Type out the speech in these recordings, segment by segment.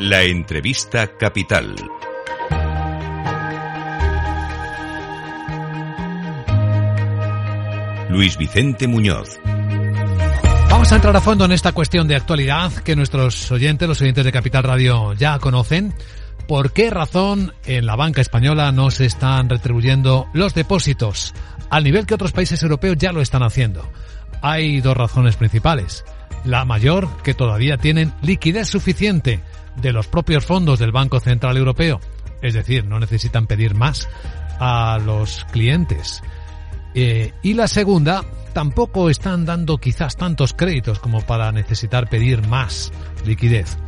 La entrevista capital. Luis Vicente Muñoz. Vamos a entrar a fondo en esta cuestión de actualidad que nuestros oyentes, los oyentes de Capital Radio ya conocen. ¿Por qué razón en la banca española no se están retribuyendo los depósitos al nivel que otros países europeos ya lo están haciendo? Hay dos razones principales. La mayor, que todavía tienen liquidez suficiente de los propios fondos del Banco Central Europeo. Es decir, no necesitan pedir más a los clientes. Eh, y la segunda, tampoco están dando quizás tantos créditos como para necesitar pedir más liquidez.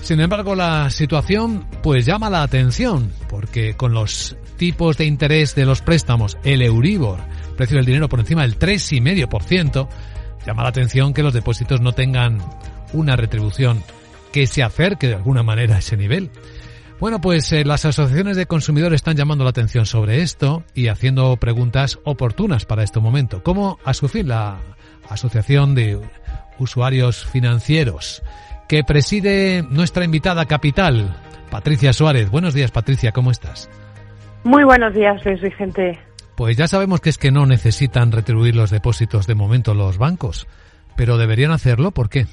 Sin embargo, la situación pues llama la atención, porque con los tipos de interés de los préstamos, el Euribor, precio del dinero por encima del 3,5%, llama la atención que los depósitos no tengan una retribución que se acerque de alguna manera a ese nivel. Bueno, pues eh, las asociaciones de consumidores están llamando la atención sobre esto y haciendo preguntas oportunas para este momento. ¿Cómo fin la Asociación de Usuarios Financieros, que preside nuestra invitada capital, Patricia Suárez. Buenos días, Patricia, ¿cómo estás? Muy buenos días, Luis Vicente. Pues ya sabemos que es que no necesitan retribuir los depósitos de momento los bancos, pero deberían hacerlo, ¿por qué?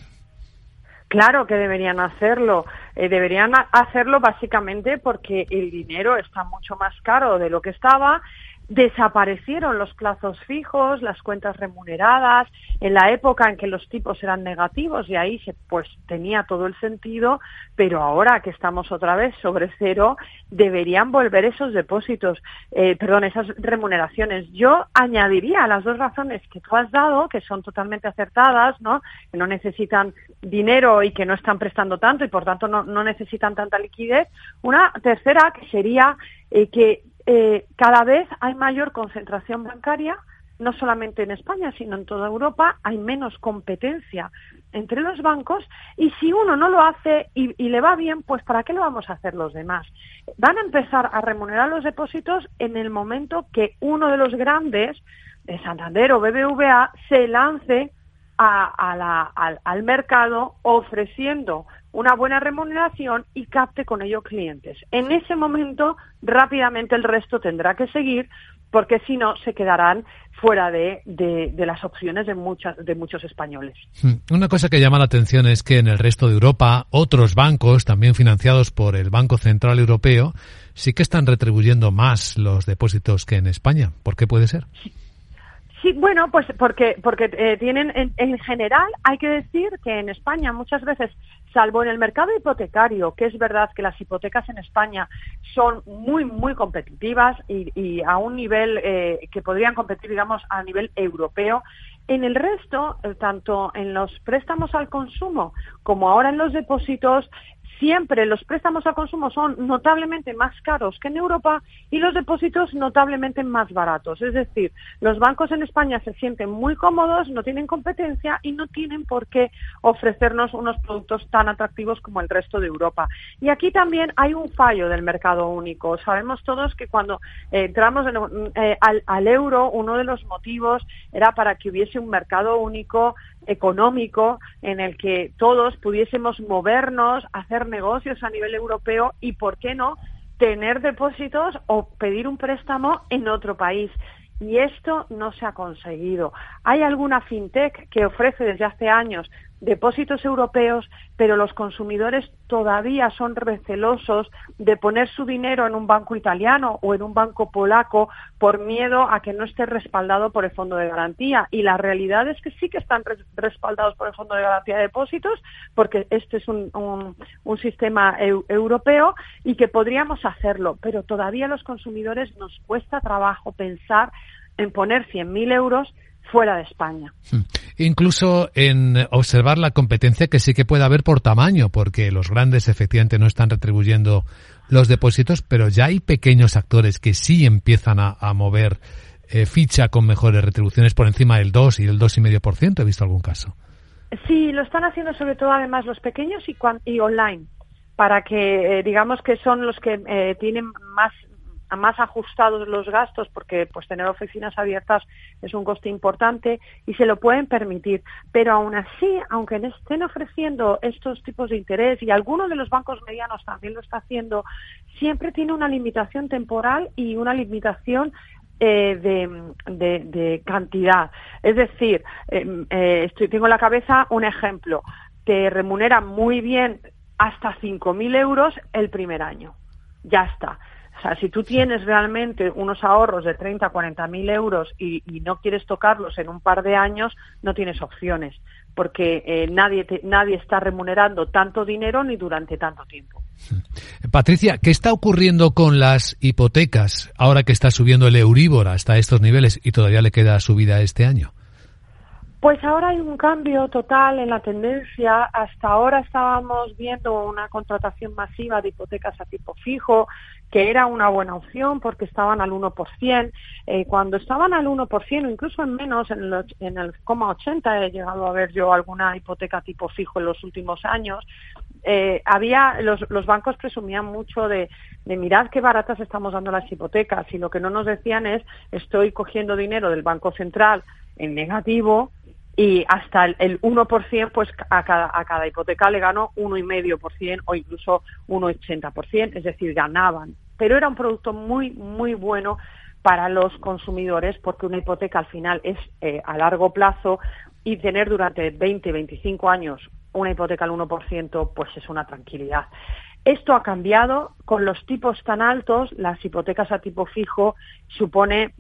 Claro que deberían hacerlo. Eh, deberían hacerlo básicamente porque el dinero está mucho más caro de lo que estaba desaparecieron los plazos fijos, las cuentas remuneradas, en la época en que los tipos eran negativos y ahí se, pues tenía todo el sentido, pero ahora que estamos otra vez sobre cero, deberían volver esos depósitos, eh, perdón, esas remuneraciones. Yo añadiría las dos razones que tú has dado, que son totalmente acertadas, ¿no? Que no necesitan dinero y que no están prestando tanto y por tanto no, no necesitan tanta liquidez. Una tercera que sería eh, que eh, cada vez hay mayor concentración bancaria, no solamente en España, sino en toda Europa, hay menos competencia entre los bancos y si uno no lo hace y, le va bien, pues ¿para qué lo vamos a hacer los demás? Van a empezar a remunerar los depósitos en el momento que uno de los grandes, de Santander o BBVA, se lance al mercado ofreciendo una buena remuneración y capte con ello clientes. En ese momento, rápidamente el resto tendrá que seguir porque si no se quedarán fuera de, de, las opciones de, muchas, de muchos españoles. Hmm. Una cosa que llama la atención es que en el resto de Europa otros bancos, también financiados por el Banco Central Europeo, sí que están retribuyendo más los depósitos que en España. ¿Por qué puede ser? Sí, bueno, pues porque, porque eh, tienen, en, general, hay que decir que en España muchas veces, salvo en el mercado hipotecario, que es verdad que las hipotecas en España son muy, muy competitivas y, a un nivel eh, que podrían competir, digamos, a nivel europeo, en el resto, eh, tanto en los préstamos al consumo como ahora en los depósitos, siempre los préstamos a consumo son notablemente más caros que en Europa y los depósitos notablemente más baratos. Es decir, los bancos en España se sienten muy cómodos, no tienen competencia y no tienen por qué ofrecernos unos productos tan atractivos como el resto de Europa. Y aquí también hay un fallo del mercado único. Sabemos todos que cuando entramos eh, al, al euro, uno de los motivos era para que hubiese un mercado único económico en el que todos pudiésemos movernos, hacer negocios a nivel europeo y, ¿por qué no?, tener depósitos o pedir un préstamo en otro país. Y esto no se ha conseguido. Hay alguna fintech que ofrece desde hace años depósitos europeos, pero los consumidores todavía son recelosos de poner su dinero en un banco italiano o en un banco polaco por miedo a que no esté respaldado por el Fondo de Garantía. Y la realidad es que sí que están respaldados por el Fondo de Garantía de Depósitos, porque este es un, sistema europeo y que podríamos hacerlo, pero todavía los consumidores nos cuesta trabajo pensar en poner 100.000 euros fuera de España. Hmm. Incluso en observar la competencia que sí que puede haber por tamaño, porque los grandes efectivamente no están retribuyendo los depósitos, pero ya hay pequeños actores que sí empiezan a, mover eh, ficha con mejores retribuciones por encima del 2 y el 2,5%. ¿He visto algún caso? Sí, lo están haciendo sobre todo además los pequeños y, y online, para que eh, digamos que son los que eh, tienen más más ajustados los gastos porque pues tener oficinas abiertas es un coste importante y se lo pueden permitir. Pero aún así, aunque estén ofreciendo estos tipos de interés y algunos de los bancos medianos también lo está haciendo, siempre tiene una limitación temporal y una limitación eh, de, cantidad. Es decir, em, eh, estoy, tengo en la cabeza un ejemplo. Te remunera muy bien hasta 5.000 euros el primer año. Ya está. Sea, si tú tienes realmente unos ahorros de 30, 40 mil euros y, no quieres tocarlos en un par de años, no tienes opciones, porque eh, nadie, nadie está remunerando tanto dinero ni durante tanto tiempo. Patricia, ¿qué está ocurriendo con las hipotecas ahora que está subiendo el Euribor hasta estos niveles y todavía le queda subida este año? Pues ahora hay un cambio total en la tendencia. Hasta ahora estábamos viendo una contratación masiva de hipotecas a tipo fijo, que era una buena opción porque estaban al 1%. Eh, cuando estaban al 1%, incluso en menos, en el, en el 80 he llegado a ver yo alguna hipoteca tipo fijo en los últimos años, eh, había los, los, bancos presumían mucho de, de mirad qué baratas estamos dando las hipotecas y lo que no nos decían es estoy cogiendo dinero del Banco Central en negativo y hasta el, 1%, pues a cada, a cada hipoteca le ganó 1,5% o incluso 1,80%, es decir, ganaban. Pero era un producto muy, muy bueno para los consumidores porque una hipoteca al final es eh, a largo plazo y tener durante 20, 25 años una hipoteca al 1%, pues es una tranquilidad. Esto ha cambiado con los tipos tan altos, las hipotecas a tipo fijo supone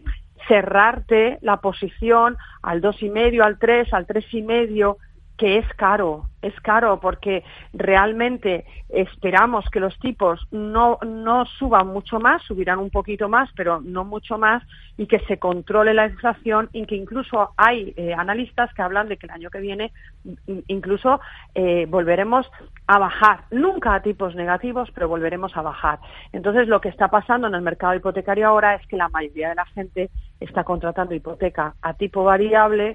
cerrarte la posición al dos y medio, al tres, al tres y medio, que es caro, es caro porque realmente esperamos que los tipos no, no suban mucho más, subirán un poquito más, pero no mucho más, y que se controle la inflación y que incluso hay eh, analistas que hablan de que el año que viene incluso eh, volveremos a bajar, nunca a tipos negativos, pero volveremos a bajar. Entonces lo que está pasando en el mercado hipotecario ahora es que la mayoría de la gente está contratando hipoteca a tipo variable,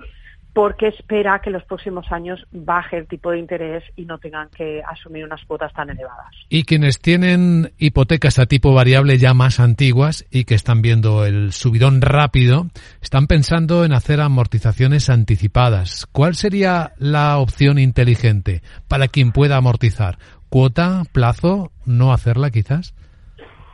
porque espera que en los próximos años baje el tipo de interés y no tengan que asumir unas cuotas tan elevadas. Y quienes tienen hipotecas a tipo variable ya más antiguas y que están viendo el subidón rápido, están pensando en hacer amortizaciones anticipadas. ¿Cuál sería la opción inteligente para quien pueda amortizar? ¿Cuota, plazo, no hacerla quizás?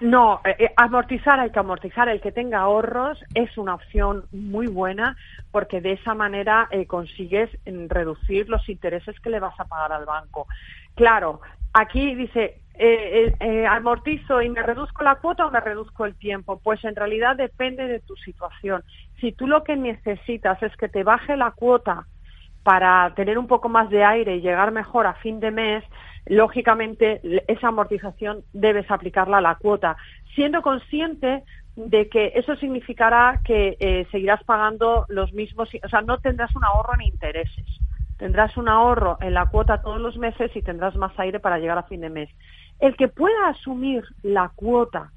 No, eh, eh, amortizar hay que amortizar. El que tenga ahorros es una opción muy buena porque de esa manera eh, consigues mm, reducir los intereses que le vas a pagar al banco. Claro, aquí dice, amortizo y me reduzco la cuota o me reduzco el tiempo. Pues en realidad depende de tu situación. Si tú lo que necesitas es que te baje la cuota para tener un poco más de aire y llegar mejor a fin de mes, lógicamente esa amortización debes aplicarla a la cuota, siendo consciente de que eso significará que eh, seguirás pagando los mismos, o sea, no tendrás un ahorro en intereses. Tendrás un ahorro en la cuota todos los meses y tendrás más aire para llegar a fin de mes. El que pueda asumir la cuota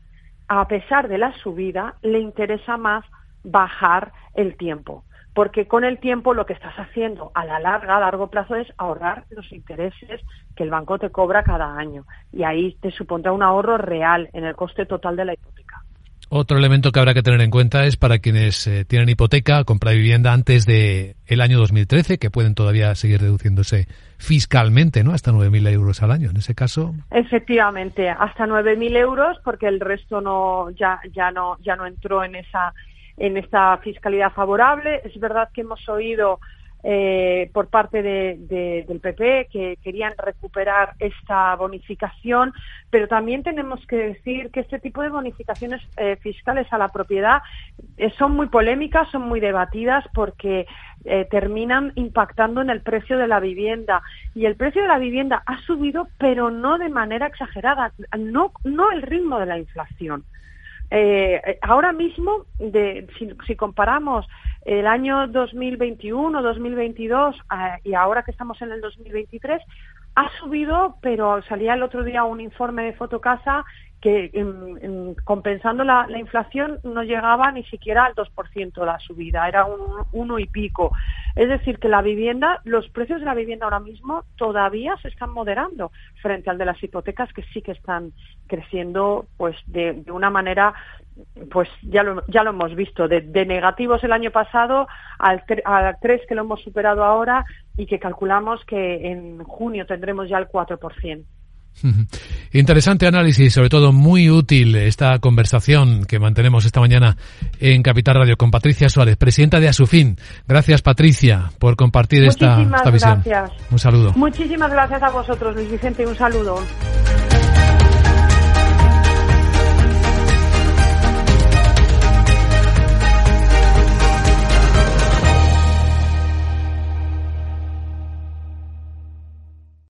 a pesar de la subida, le interesa más bajar el tiempo porque con el tiempo lo que estás haciendo a la larga, a largo plazo, es ahorrar los intereses que el banco te cobra cada año. Y ahí te supondrá un ahorro real en el coste total de la hipoteca. Otro elemento que habrá que tener en cuenta es para quienes eh, tienen hipoteca, compra vivienda antes de el año 2013, que pueden todavía seguir reduciéndose fiscalmente, ¿no? Hasta 9.000 euros al año. En ese caso. Efectivamente, hasta 9.000 euros, porque el resto no ya ya no ya no entró en esa en esta fiscalidad favorable. Es verdad que hemos oído eh, por parte del PP que querían recuperar esta bonificación, pero también tenemos que decir que este tipo de bonificaciones eh, fiscales a la propiedad eh, son muy polémicas, son muy debatidas porque terminan impactando en el precio de la vivienda y el precio de la vivienda ha subido, pero no de manera exagerada, no, no el ritmo de la inflación. Eh, ahora mismo, de, si, comparamos el año 2021, 2022 eh, y ahora que estamos en el 2023, ha subido, pero salía el otro día un informe de Fotocasa que compensando la, inflación no llegaba ni siquiera al 2% la subida, era un uno y pico. Es decir, que la vivienda, los precios de la vivienda ahora mismo todavía se están moderando frente al de las hipotecas que sí que están creciendo pues de, una manera pues ya lo, ya lo hemos visto, de, negativos el año pasado al, al 3 que lo hemos superado ahora y que calculamos que en junio tendremos ya el 4%. Interesante análisis, sobre todo muy útil esta conversación que mantenemos esta mañana en Capital Radio con Patricia Suárez, presidenta de Asufin. Gracias, Patricia, por compartir esta, esta visión. Gracias. Un saludo. Muchísimas gracias a vosotros, Luis Vicente, un saludo.